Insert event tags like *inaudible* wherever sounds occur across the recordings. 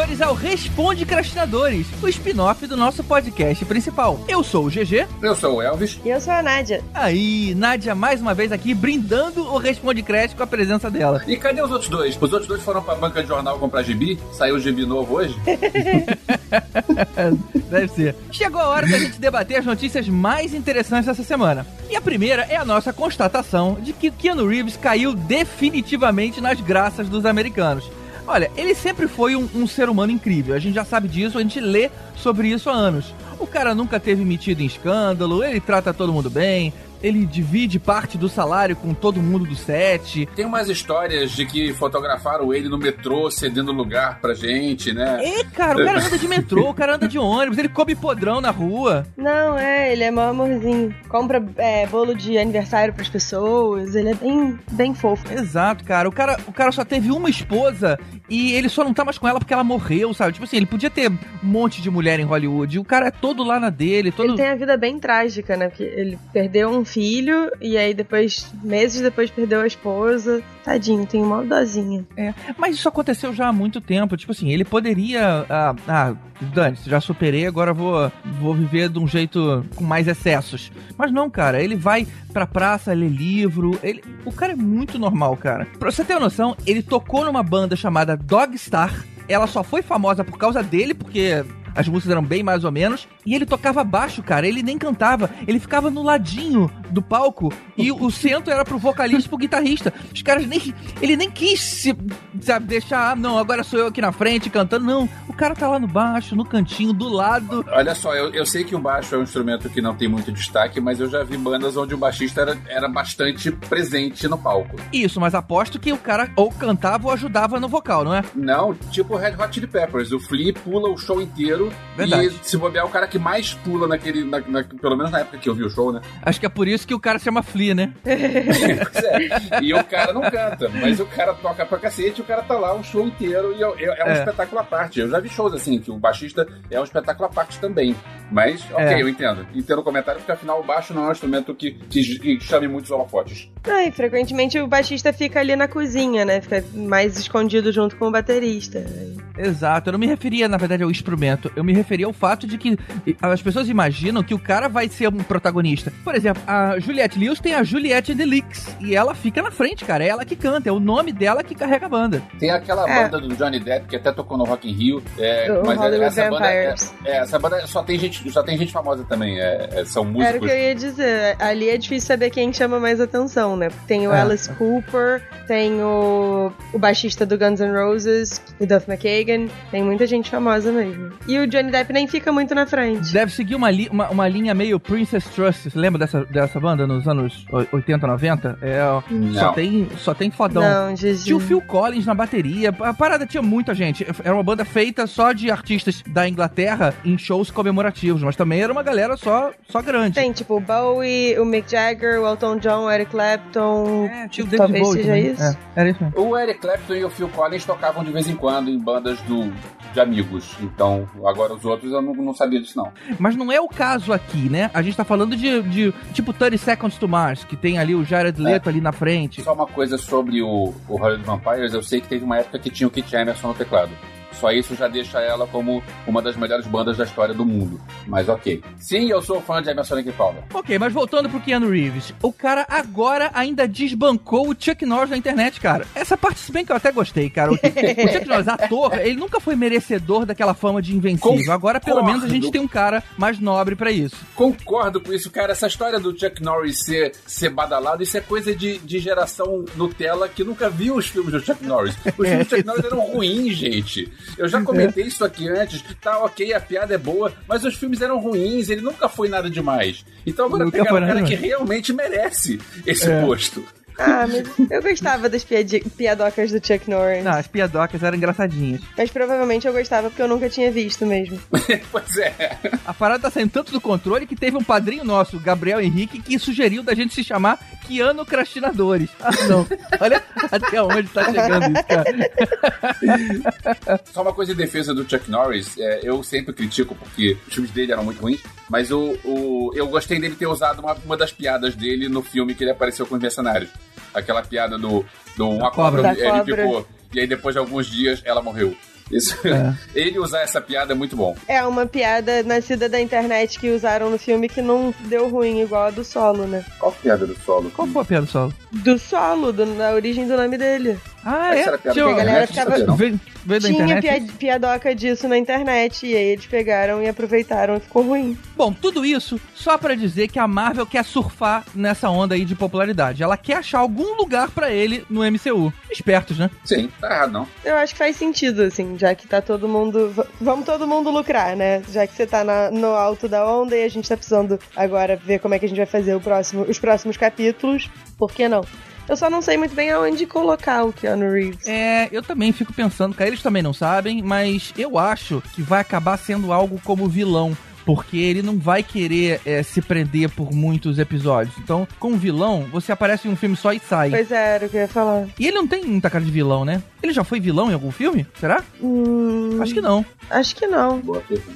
senhores, ao Responde Crastinadores, o spin-off do nosso podcast principal. Eu sou o GG. Eu sou o Elvis. E eu sou a Nádia. Aí, Nádia mais uma vez aqui, brindando o Responde Crash com a presença dela. E cadê os outros dois? Os outros dois foram pra banca de jornal comprar gibi? Saiu o gibi novo hoje? *laughs* *laughs* Deve ser. Chegou a hora da gente debater as notícias mais interessantes dessa semana. E a primeira é a nossa constatação de que Keanu Reeves caiu definitivamente nas graças dos americanos. Olha, ele sempre foi um, um, ser humano incrível. A gente já sabe disso, a gente lê sobre isso há anos. O cara nunca teve metido em escândalo, ele trata todo mundo bem, ele divide parte do salário com todo mundo do set. Tem umas histórias de que fotografaram ele no metrô cedendo lugar pra gente, né? É, cara, o cara anda de metrô, o cara anda de ônibus, ele come podrão na rua. Não, é, ele é mó amorzinho. Compra é, bolo de aniversário pras pessoas, ele é bem, bem fofo. Exato, cara. O, cara. o cara só teve uma esposa e ele só não tá mais com ela porque ela morreu, sabe? Tipo assim, ele podia ter um monte de mulher em Hollywood. O cara é todo lá na dele, todo... Ele tem a vida bem trágica, né? Porque ele perdeu um filho e aí depois, meses depois, perdeu a esposa. Tadinho, tem uma dozinha. É, mas isso aconteceu já há muito tempo. Tipo assim, ele poderia. Ah, ah Dani, já superei, agora vou, vou viver de um jeito com mais excessos. Mas não, cara, ele vai pra praça ler livro. Ele, o cara é muito normal, cara. Pra você ter uma noção, ele tocou numa banda chamada Dogstar. Ela só foi famosa por causa dele, porque as músicas eram bem mais ou menos. E ele tocava baixo, cara. Ele nem cantava. Ele ficava no ladinho do palco. E o centro era pro vocalista e pro guitarrista. Os caras nem. Ele nem quis se, sabe, deixar. Ah, não, agora sou eu aqui na frente cantando. Não. O cara tá lá no baixo, no cantinho, do lado. Olha só, eu, eu sei que o baixo é um instrumento que não tem muito destaque, mas eu já vi bandas onde o baixista era, era bastante presente no palco. Isso, mas aposto que o cara ou cantava ou ajudava no vocal, não é? Não, tipo o Red Hot Chili Peppers. O Flea pula o show inteiro. Verdade. E se bobear, o cara que mais pula naquele. Na, na, pelo menos na época que eu vi o show, né? Acho que é por isso que o cara se chama Flea, né? é. E o cara não canta, mas o cara toca pra cacete, o cara tá lá o show inteiro e é, é, é um é. espetáculo à parte. Eu já vi shows assim, que o baixista é um espetáculo à parte também. Mas, ok, é. eu entendo. Entendo o comentário, porque afinal o baixo não é um instrumento que, que, que chame muitos holofotes. Ah, e frequentemente o baixista fica ali na cozinha, né? Fica mais escondido junto com o baterista. Exato, eu não me referia, na verdade, ao instrumento. Eu me referia ao fato de que as pessoas imaginam que o cara vai ser um protagonista. Por exemplo, a Juliette Lewis tem a Juliette Delix. E ela fica na frente, cara. É ela que canta, é o nome dela que carrega a banda. Tem aquela é. banda do Johnny Depp que até tocou no Rock in Rio. É, o mas Hollywood essa banda, é, é, essa banda só tem gente, só tem gente famosa também. É, é, são músicos. Era o que eu ia dizer. Ali é difícil saber quem chama mais atenção, né? Tem o Alice Cooper, tem o, o baixista do Guns N' Roses, o Duff McKagan. Tem muita gente famosa mesmo. E o Johnny Depp nem fica muito na frente. Deve seguir uma, li, uma, uma, linha meio Princess Trust. Você lembra dessa, dessa banda nos anos 80, 90? É, só tem, só tem fodão. Não, Jesus. Tinha o Phil Collins na bateria. A parada tinha muita gente. Era uma banda feita só de artistas da Inglaterra em shows comemorativos, mas também era uma galera só, só grande. Tem, tipo, o Bowie, o Mick Jagger, o Elton John, o Eric Clapton. É, tinha o Talvez Bowie seja também. isso. É, era isso mesmo. O Eric Clapton e o Phil Collins tocavam de vez em quando em bandas do, de amigos. Então, agora os outros eu não, não sabia disso, não. Mas não é o caso aqui, né? A gente tá falando de, de tipo 30 Seconds to Mars, que tem ali o Jared Leto é. ali na frente. Só uma coisa sobre o, o Hollywood Vampires, eu sei que teve uma época que tinha o Kit Emerson no teclado. Só isso já deixa ela como uma das melhores bandas da história do mundo. Mas ok. Sim, eu sou fã de Emerson Lake Palmer. Ok, mas voltando pro Keanu Reeves. O cara agora ainda desbancou o Chuck Norris na internet, cara. Essa parte, se bem que eu até gostei, cara. O, o Chuck Norris, ator, ele nunca foi merecedor daquela fama de invencível. Concordo. Agora, pelo menos, a gente tem um cara mais nobre para isso. Concordo com isso, cara. Essa história do Chuck Norris ser, ser badalado, isso é coisa de, de geração Nutella que nunca viu os filmes do Chuck Norris. Os filmes do Chuck *laughs* Norris eram ruins, gente. Eu já comentei isso aqui antes. Tá, ok, a piada é boa, mas os filmes eram ruins, ele nunca foi nada demais. Então agora nunca pegaram um cara que realmente merece esse é. posto. Ah, mas eu gostava das piadocas do Chuck Norris. Não, as piadocas eram engraçadinhas. Mas provavelmente eu gostava porque eu nunca tinha visto mesmo. *laughs* pois é. A parada tá saindo tanto do controle que teve um padrinho nosso, Gabriel Henrique, que sugeriu da gente se chamar Keanu Crastinadores. Ah, não. *laughs* Olha até onde tá chegando isso, cara. Só uma coisa em defesa do Chuck Norris, é, eu sempre critico porque os filmes dele eram muito ruins, mas o, o, eu gostei dele ter usado uma, uma das piadas dele no filme que ele apareceu com os mercenários aquela piada do, do uma cobra, cobra. ele ficou. E aí depois de alguns dias ela morreu. Isso, é. *laughs* Ele usar essa piada é muito bom. É uma piada nascida da internet que usaram no filme que não deu ruim, igual a do solo, né? Qual piada do solo? Qual foi a piada do solo? Do solo, do, da origem do nome dele. Ah, é? Tinha, a galera ficava... Veio, veio Tinha piad, piadoca disso na internet, e aí eles pegaram e aproveitaram e ficou ruim. Bom, tudo isso só para dizer que a Marvel quer surfar nessa onda aí de popularidade. Ela quer achar algum lugar para ele no MCU. Espertos, né? Sim, tá errado não. Eu acho que faz sentido, assim, já que tá todo mundo... Vamos todo mundo lucrar, né? Já que você tá na, no alto da onda e a gente tá precisando agora ver como é que a gente vai fazer o próximo, os próximos capítulos, por que não? Eu só não sei muito bem aonde colocar o Keanu Reeves. É, eu também fico pensando, cara, eles também não sabem, mas eu acho que vai acabar sendo algo como vilão porque ele não vai querer é, se prender por muitos episódios. Então, com vilão, você aparece em um filme só e sai. Pois é, era o que eu ia falar. E ele não tem muita cara de vilão, né? Ele já foi vilão em algum filme? Será? Hum, acho que não. Acho que não.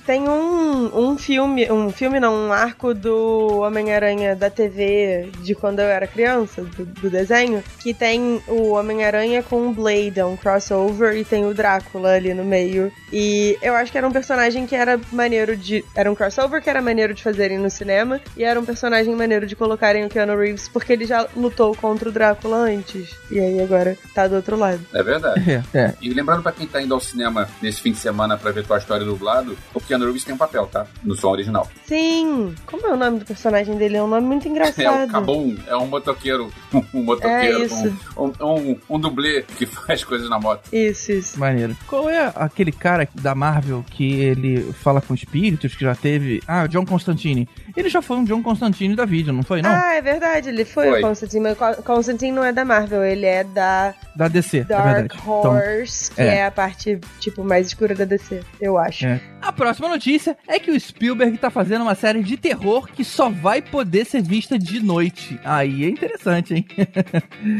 Tem um, um filme, um filme não, um arco do Homem-Aranha da TV de quando eu era criança, do, do desenho, que tem o Homem-Aranha com o Blade, é um crossover, e tem o Drácula ali no meio. E eu acho que era um personagem que era maneiro de. Era um crossover que era maneiro de fazerem no cinema, e era um personagem maneiro de colocarem o Keanu Reeves, porque ele já lutou contra o Drácula antes. E aí agora tá do outro lado. É verdade. É, é. E lembrando pra quem tá indo ao cinema nesse fim de semana pra ver tua história dublado, o Keanu Reeves tem um papel, tá? No som original. Sim! Como é o nome do personagem dele? É um nome muito *laughs* engraçado. É o Cabum, é um motoqueiro. *laughs* Um motoqueiro. É isso. Um, um, um, um dublê que *laughs* faz coisas na moto. Isso, isso. Maneiro. Qual é aquele cara da Marvel que ele fala com espíritos, que já teve... Ah, John Constantine. Ele já foi um John Constantine da vídeo, não foi, não? Ah, é verdade, ele foi, foi. o Constantine, mas Constantine não é da Marvel, ele é da... Da DC, é Dark é Horse, então, que é. é. a parte, tipo, mais escura da DC, eu acho. É. A próxima notícia é que o Spielberg tá fazendo uma série de terror que só vai poder ser vista de noite. Aí é interessante, hein?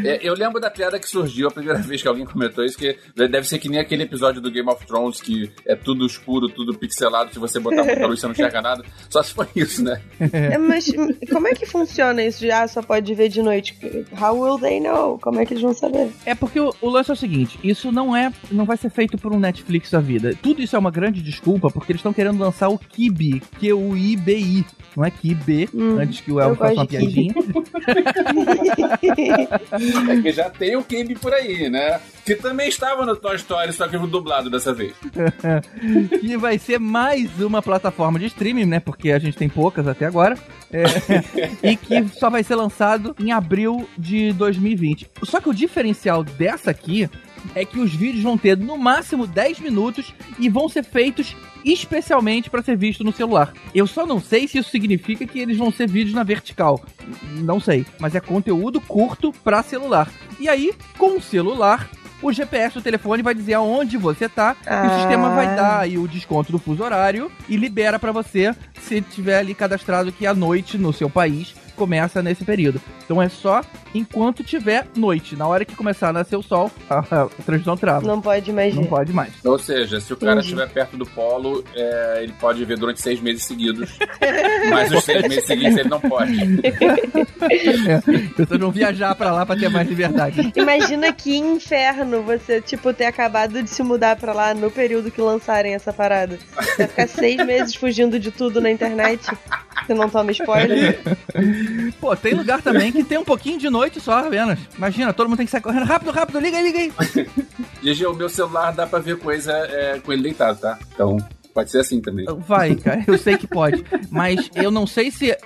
é, eu lembro da piada que surgiu a primeira vez que alguém comentou isso, que deve ser que nem aquele episódio do Game of Thrones que é tudo escuro, tudo pixelado, se você botar muita *laughs* luz você não enxerga nada. Só se for isso, né? É, mas como é que funciona isso de ah, só pode ver de noite? How will they know? Como é que eles vão saber? É porque o, o lance é o seguinte: isso não é. não vai ser feito por um Netflix da vida. Tudo isso é uma grande desculpa porque eles estão querendo lançar o Kibi, que é o IBI. Não é Kibi, hum, antes que o El faça uma piadinha. *laughs* é que já tem o Kibi por aí, né? Que também estava no Toy Story, só que dublado dessa vez. *laughs* e vai ser mais uma plataforma de streaming, né? Porque a gente tem poucas até agora. É, *laughs* e que só vai ser lançado em abril de 2020. Só que o diferencial dessa aqui é que os vídeos vão ter no máximo 10 minutos e vão ser feitos especialmente para ser visto no celular. Eu só não sei se isso significa que eles vão ser vídeos na vertical. Não sei, mas é conteúdo curto para celular. E aí, com o celular, o GPS do telefone vai dizer aonde você tá, ah. e o sistema vai ah. dar aí o desconto do fuso horário e libera para você se tiver ali cadastrado que à noite no seu país começa nesse período. Então é só enquanto tiver noite. Na hora que começar a nascer o sol, *laughs* a, a transmissão trava. Não pode mais. Não pode mais. Ou seja, se o cara estiver perto do polo, é, ele pode ver durante seis meses seguidos. *laughs* mas os seis meses seguintes ele não pode. é, vão viajar pra lá pra ter mais liberdade. Imagina que inferno você, tipo, ter acabado de se mudar pra lá no período que lançarem essa parada. Você vai ficar seis meses fugindo de tudo na internet. *laughs* Você não toma spoiler. *laughs* Pô, tem lugar também que tem um pouquinho de noite só apenas. Imagina, todo mundo tem que sair correndo rápido, rápido, liga aí, liga aí. GG, o meu celular dá pra ver coisa é, com ele deitado, tá? Então, Pode ser assim também. Vai, cara, eu sei que pode. Mas eu não sei se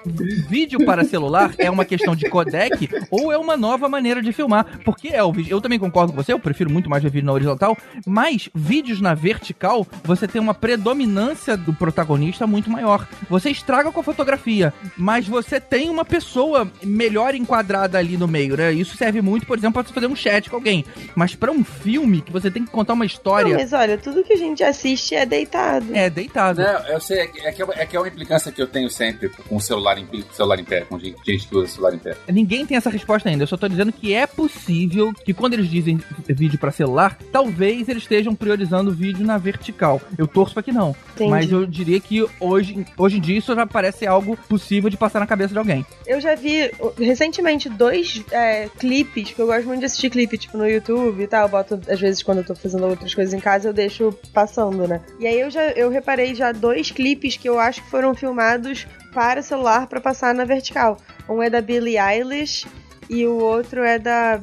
vídeo para celular é uma questão de codec ou é uma nova maneira de filmar. Porque é o vídeo. Eu também concordo com você, eu prefiro muito mais ver vídeo na horizontal. Mas vídeos na vertical, você tem uma predominância do protagonista muito maior. Você estraga com a fotografia, mas você tem uma pessoa melhor enquadrada ali no meio, né? Isso serve muito, por exemplo, para você fazer um chat com alguém. Mas para um filme que você tem que contar uma história. Não, mas olha, tudo que a gente assiste é deitado. É, deitado. Não, eu sei, é que, é, que é, que é uma implicância que eu tenho sempre com o celular em, celular em pé, com gente que usa celular em pé. Ninguém tem essa resposta ainda. Eu só tô dizendo que é possível que quando eles dizem vídeo para celular, talvez eles estejam priorizando o vídeo na vertical. Eu torço pra que não. Entendi. Mas eu diria que hoje, hoje em dia isso já parece algo possível de passar na cabeça de alguém. Eu já vi recentemente dois é, clipes, que eu gosto muito de assistir clipe, tipo, no YouTube e tal. Eu boto, às vezes, quando eu tô fazendo outras coisas em casa, eu deixo passando, né? E aí eu já eu reparei já dois clipes que eu acho que foram filmados para celular para passar na vertical. Um é da Billie Eilish e o outro é da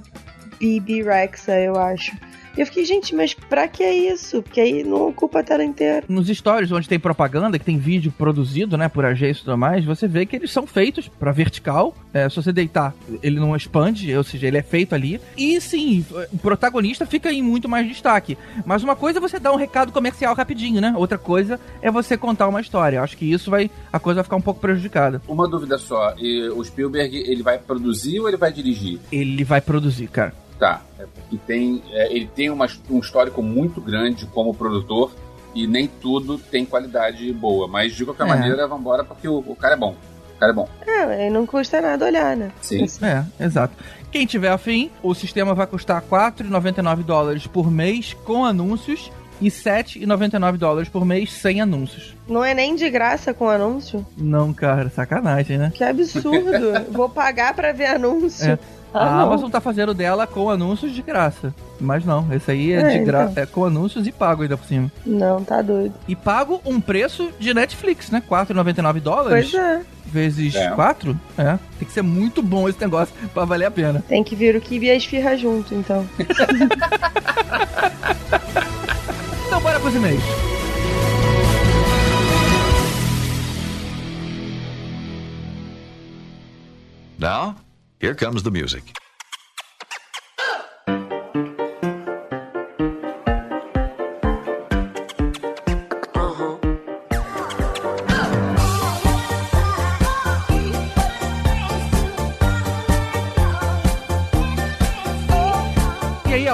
Bibi Rexa, eu acho. E eu fiquei, gente, mas pra que isso? Porque aí não ocupa a tela inteira. Nos stories onde tem propaganda, que tem vídeo produzido, né, por agência e tudo mais, você vê que eles são feitos pra vertical. É, se você deitar, ele não expande, ou seja, ele é feito ali. E sim, o protagonista fica em muito mais destaque. Mas uma coisa é você dar um recado comercial rapidinho, né? Outra coisa é você contar uma história. Eu acho que isso vai. A coisa vai ficar um pouco prejudicada. Uma dúvida só. E o Spielberg, ele vai produzir ou ele vai dirigir? Ele vai produzir, cara. Tá, é porque tem, é, ele tem uma, um histórico muito grande como produtor e nem tudo tem qualidade boa. Mas de qualquer é. maneira, vambora porque o, o, cara é bom. O cara é bom. É, não custa nada olhar, né? Sim. É, exato. Quem tiver afim, o sistema vai custar 4,99 dólares por mês com anúncios e 7,99 dólares por mês sem anúncios. Não é nem de graça com anúncio? Não, cara, sacanagem, né? Que absurdo. *laughs* Vou pagar pra ver anúncio. É. Ah, a Amazon tá fazendo dela com anúncios de graça. Mas não, esse aí é, é de graça, então. é com anúncios e pago ainda por cima. Não, tá doido. E pago um preço de Netflix, né? 4,99 dólares. Pois é. Vezes é. 4? É. Tem que ser muito bom esse negócio *laughs* pra valer a pena. Tem que vir o que e a esfirra junto, então. *laughs* então bora pros e-mails. Now, Here comes the music.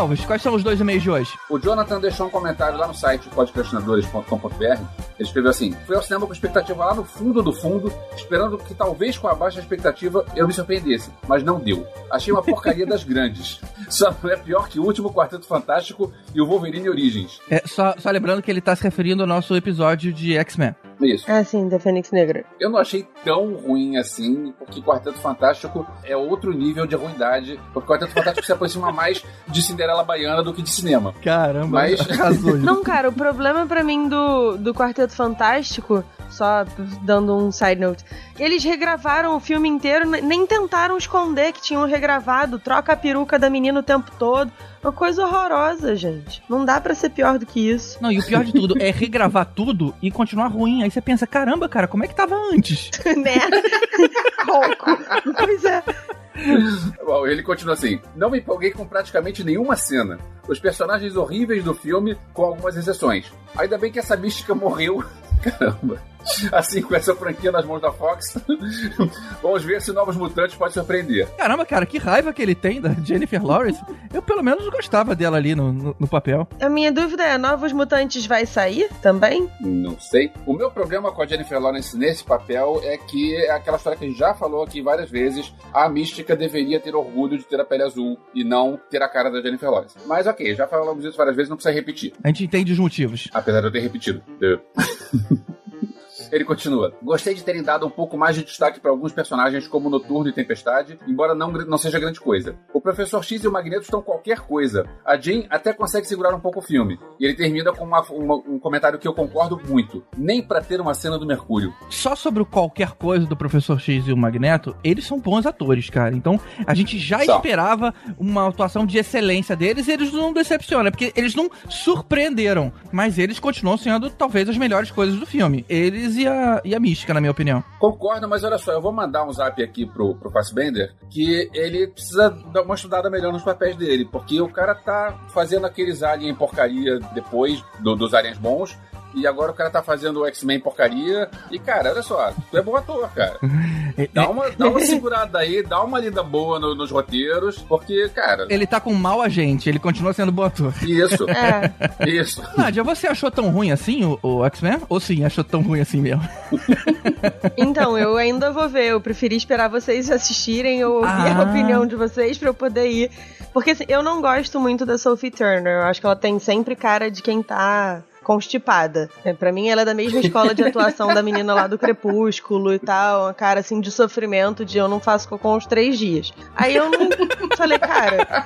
Elvis, quais são os dois e-mails de hoje? O Jonathan deixou um comentário lá no site podcastinadores.com.br. Ele escreveu assim: Fui ao cinema com expectativa lá no fundo do fundo, esperando que talvez com a baixa expectativa eu me surpreendesse, mas não deu. Achei uma porcaria das grandes. Só não é pior que o último Quarteto Fantástico e o Wolverine Origins. É, só, só lembrando que ele está se referindo ao nosso episódio de X-Men. Isso. Ah, sim, da Fênix Negra. Eu não achei tão ruim assim, porque Quarteto Fantástico é outro nível de ruindade. Porque Quarteto Fantástico se aproxima *laughs* mais de Cinderela Baiana do que de cinema. Caramba, mas. *laughs* não, cara, o problema para mim do, do Quarteto Fantástico só dando um side note. Eles regravaram o filme inteiro, nem tentaram esconder que tinham regravado, troca a peruca da menina o tempo todo. Uma coisa horrorosa, gente. Não dá para ser pior do que isso. Não, e o pior de tudo é regravar tudo e continuar ruim. Aí você pensa, caramba, cara, como é que tava antes? *laughs* né? *laughs* pois é. Bom, ele continua assim: Não me empolguei com praticamente nenhuma cena. Os personagens horríveis do filme, com algumas exceções. Ainda bem que essa mística morreu. *laughs* Caramba. *laughs* Assim, com essa franquia nas mãos da Fox, *laughs* vamos ver se Novos Mutantes pode surpreender. Caramba, cara, que raiva que ele tem da Jennifer Lawrence. Eu, pelo menos, gostava dela ali no, no, no papel. A minha dúvida é: Novos Mutantes vai sair também? Não sei. O meu problema com a Jennifer Lawrence nesse papel é que é aquela história que a gente já falou aqui várias vezes: a mística deveria ter orgulho de ter a pele azul e não ter a cara da Jennifer Lawrence. Mas ok, já falamos isso várias vezes, não precisa repetir. A gente entende os motivos. Apesar de eu ter repetido. *laughs* Ele continua. Gostei de terem dado um pouco mais de destaque para alguns personagens como Noturno e Tempestade, embora não, não seja grande coisa. O Professor X e o Magneto estão qualquer coisa. A Jean até consegue segurar um pouco o filme. E ele termina com uma, uma, um comentário que eu concordo muito. Nem para ter uma cena do Mercúrio. Só sobre o qualquer coisa do Professor X e o Magneto, eles são bons atores, cara. Então a gente já esperava uma atuação de excelência deles e eles não decepcionam, porque eles não surpreenderam, mas eles continuam sendo talvez as melhores coisas do filme. Eles e a, e a mística, na minha opinião. Concordo, mas olha só, eu vou mandar um zap aqui pro, pro Fassbender que ele precisa dar uma estudada melhor nos papéis dele, porque o cara tá fazendo aqueles alien porcaria depois do, dos aliens bons e agora o cara tá fazendo o X-Men porcaria. E, cara, olha só, tu é bom ator, cara. *laughs* Dá uma, dá uma segurada aí, dá uma lida boa no- nos roteiros, porque, cara. Ele tá com mau agente, ele continua sendo bom ator. Isso, É. isso. Nádia, você achou tão ruim assim o, o X-Men? Ou sim, achou tão ruim assim mesmo? *laughs* Então, eu ainda vou ver. Eu preferi esperar vocês assistirem, eu ouvir Ah. a opinião de vocês pra eu poder ir. Porque assim, eu não gosto muito da Sophie Turner. Eu acho que ela tem sempre cara de quem tá constipada. É, Pra mim, ela é da mesma escola de atuação da menina lá do Crepúsculo e tal. Uma cara assim de sofrimento, de eu não faço cocô uns três dias. Aí eu não falei, cara.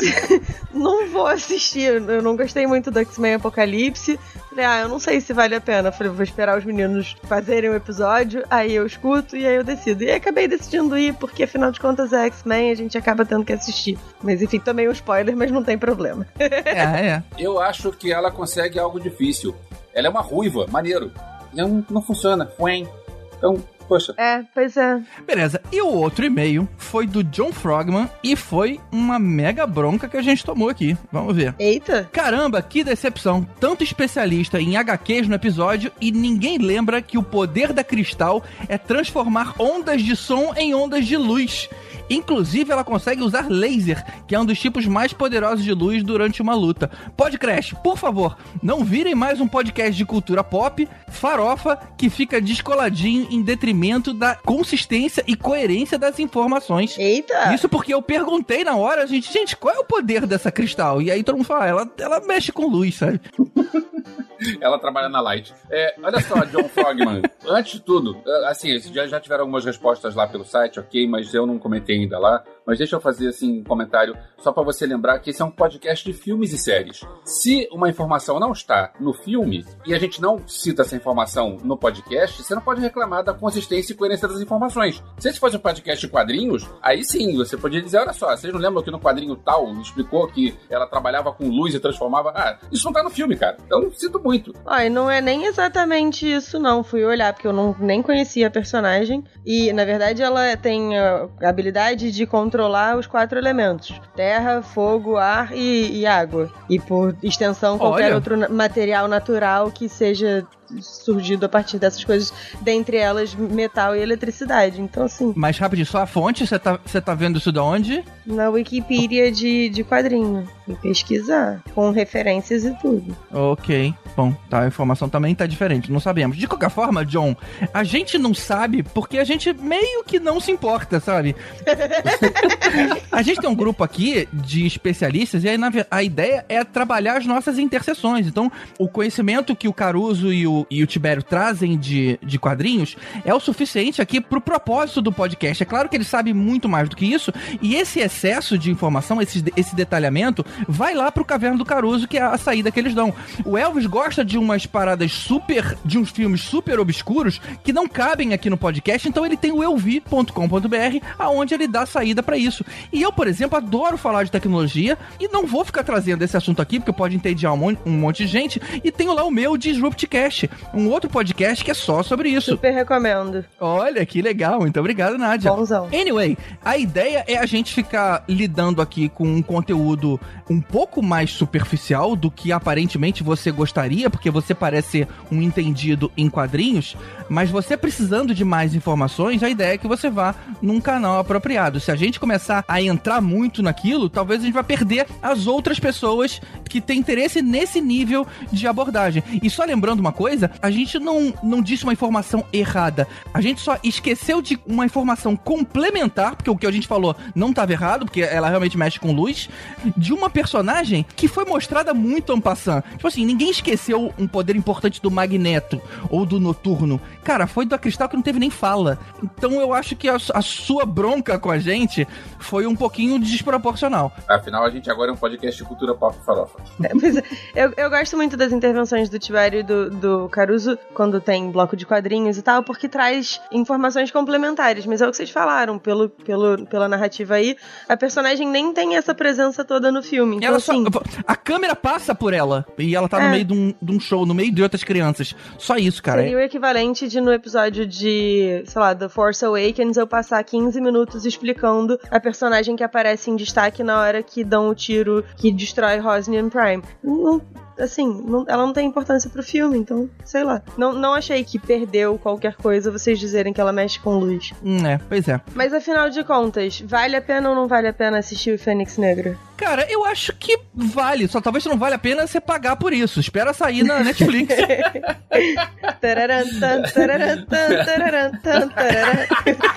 *laughs* não vou assistir. Eu não gostei muito do X-Men Apocalipse. Falei, ah, eu não sei se vale a pena. Falei, vou esperar os meninos fazerem o episódio, aí eu escuto e aí eu decido. E aí acabei decidindo ir, porque afinal de contas é X-Men, a gente acaba tendo que assistir. Mas enfim, tomei um spoiler, mas não tem problema. *laughs* É, é. Eu acho que ela consegue algo difícil. Ela é uma ruiva, maneiro. Não, não funciona. Fuem. Então, poxa. É, pois é. Beleza, e o outro e-mail foi do John Frogman e foi uma mega bronca que a gente tomou aqui. Vamos ver. Eita! Caramba, que decepção. Tanto especialista em HQs no episódio e ninguém lembra que o poder da Cristal é transformar ondas de som em ondas de luz. Inclusive, ela consegue usar laser, que é um dos tipos mais poderosos de luz durante uma luta. Podcrash, por favor, não virem mais um podcast de cultura pop, farofa, que fica descoladinho em detrimento da consistência e coerência das informações. Eita! Isso porque eu perguntei na hora, gente, gente, qual é o poder dessa cristal? E aí todo mundo fala, ela, ela mexe com luz, sabe? *laughs* Ela trabalha na Light. É, olha só, John Frogman. *laughs* Antes de tudo, é, assim, já, já tiveram algumas respostas lá pelo site, ok, mas eu não comentei ainda lá. Mas deixa eu fazer assim um comentário só pra você lembrar que esse é um podcast de filmes e séries. Se uma informação não está no filme e a gente não cita essa informação no podcast, você não pode reclamar da consistência e coerência das informações. Se esse fosse um podcast de quadrinhos, aí sim, você podia dizer, olha só, vocês não lembram que no quadrinho tal explicou que ela trabalhava com luz e transformava... Ah, isso não tá no filme, cara. Então, sinto muito. Ai, não é nem exatamente isso, não. Fui olhar, porque eu não, nem conhecia a personagem. E, na verdade, ela tem a habilidade de controlar os quatro elementos: terra, fogo, ar e, e água. E, por extensão, qualquer Olha. outro material natural que seja surgido a partir dessas coisas, dentre elas metal e eletricidade. Então, assim, Mas rapidinho, só a fonte, você tá, tá vendo isso da onde? na Wikipedia de, de quadrinho. Fui pesquisar, com referências e tudo. Ok, bom, tá, a informação também tá diferente, não sabemos. De qualquer forma, John, a gente não sabe porque a gente meio que não se importa, sabe? *laughs* a gente tem um grupo aqui de especialistas e aí na a ideia é trabalhar as nossas interseções. Então, o conhecimento que o Caruso e o, e o Tibério trazem de, de quadrinhos é o suficiente aqui pro propósito do podcast. É claro que eles sabem muito mais do que isso e esse excesso de informação, esse, esse detalhamento, vai lá pro Caverna do Caruso, que é a saída que eles dão. O Elvis gosta de umas paradas super, de uns filmes super obscuros que não cabem aqui no podcast, então ele tem o euvi.com.br, aonde ele dá saída pra isso. E eu, por exemplo, adoro falar de tecnologia e não vou ficar trazendo esse assunto aqui, porque pode entediar um monte, um monte de gente, e tenho lá o meu Disruptcast, um outro podcast que é só sobre isso. Super recomendo. Olha, que legal. Muito obrigado, Nádia. Bonzão. Anyway, a ideia é a gente ficar lidando aqui com um conteúdo um pouco mais superficial do que aparentemente você gostaria, porque você parece ser um entendido em quadrinhos, mas você precisando de mais informações, a ideia é que você vá num canal apropriado. Se a gente começar a entrar muito naquilo, talvez a gente vá perder as outras pessoas que têm interesse nesse nível de abordagem. E só lembrando uma coisa, a gente não, não disse uma informação errada. A gente só esqueceu de uma informação complementar, porque o que a gente falou não estava errado, porque ela realmente mexe com luz, de uma personagem que foi mostrada muito en passant. Tipo assim, ninguém esqueceu um poder importante do Magneto ou do Noturno. Cara, foi da Cristal que não teve nem fala. Então eu acho que a, a sua bronca com a gente foi um pouquinho desproporcional. Afinal, a gente agora é um podcast de cultura pop farofa. É, mas eu, eu gosto muito das intervenções do Tibério e do, do Caruso quando tem bloco de quadrinhos e tal, porque traz informações complementares. Mas é o que vocês falaram, pelo, pelo, pela narrativa aí, a personagem nem tem essa presença toda no filme. Então, ela só, assim, a câmera passa por ela e ela tá no É. meio de um, de um show, no meio de outras crianças. Só isso, cara. Seria o equivalente de no episódio de, sei lá, The Force Awakens eu passar 15 minutos explicando a personagem que aparece em destaque na hora que dão o tiro que destrói Rosnian Prime. Não- assim, não- ela não tem importância pro filme, então, sei lá. Não, não achei que perdeu qualquer coisa vocês dizerem que ela mexe com luz. Hum, é, pois é. Mas afinal de contas, vale a pena ou não vale a pena assistir o Fênix Negra? Cara, eu acho que vale, só talvez não vale a pena você pagar por isso. Espera sair na Netflix. *laughs*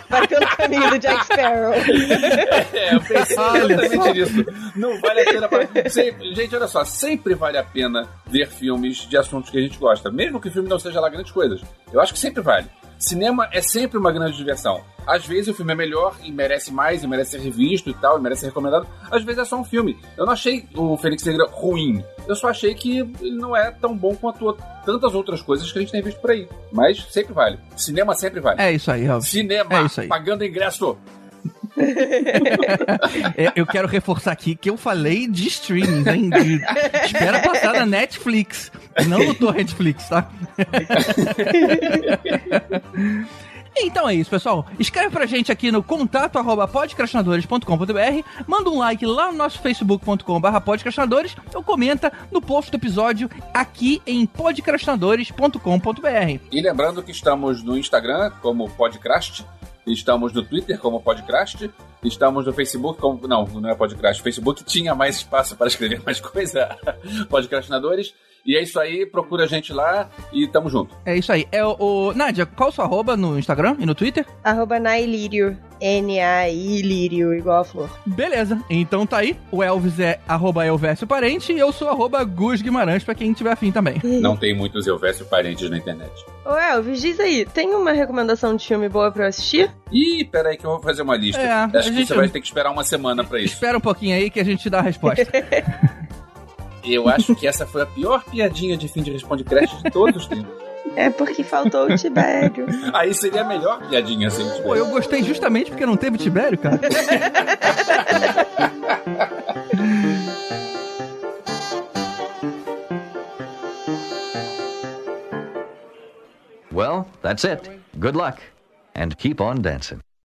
Vai pelo caminho do Jack Sparrow. É, eu pensei exatamente nisso. Não vale a pena. Pra... Sempre- Gente, olha só, sempre vale a pena ver filmes de assuntos que a gente gosta, mesmo que o filme não seja lá grandes coisas. Eu acho que sempre vale. Cinema é sempre uma grande diversão. Às vezes o filme é melhor e merece mais, e merece ser revisto e tal, e merece ser recomendado. Às vezes é só um filme. Eu não achei o Fênix Negra ruim. Eu só achei que ele não é tão bom quanto tantas outras coisas que a gente tem visto por aí. Mas sempre vale. Cinema sempre vale. É isso aí, Elvis. Cinema, É isso aí. pagando ingresso. *laughs* É, eu quero reforçar aqui que eu falei de streaming, hein? De- espera passar na Netflix, não no Torrentflix, tá? *laughs* Então é isso, pessoal. Escreve pra gente aqui no contato arroba podcastinadores.com.br, manda um like lá no nosso facebook.com barra podcastinadores ou comenta no post do episódio aqui em podcastinadores.com.br. E lembrando que estamos no Instagram como Podcrast, estamos no Twitter como Podcrast, estamos no Facebook como. Não, não é Podcrast. O Facebook tinha mais espaço para escrever mais coisa. *laughs* Podcastinadores. E é isso aí, procura a gente lá e tamo junto. É isso aí. É o, o... Nádia, qual o seu arroba no Instagram e no Twitter? Arroba Nailírio. N-A-I Lírio, igual a flor. Beleza, então tá aí. O Elvis é arroba Elvésio Parente e eu sou arroba Gus Guimarães, pra quem tiver afim também. *laughs* Não tem muitos Elvésio parentes na internet. Ô Elvis, diz aí, tem uma recomendação de filme boa pra eu assistir? Ih, peraí que eu vou fazer uma lista. É, Acho que gente- você vai ter que esperar uma semana pra isso. Espera um pouquinho aí que a gente dá a resposta. *laughs* Eu acho que essa foi a pior piadinha de fim de Responde Crash de todos os tempos. É porque faltou o Tibério. *laughs* Aí seria a melhor piadinha, assim. Pô, eu gostei justamente porque não teve Tibério, cara. *laughs* Well, that's it. Good luck. And keep on dancing.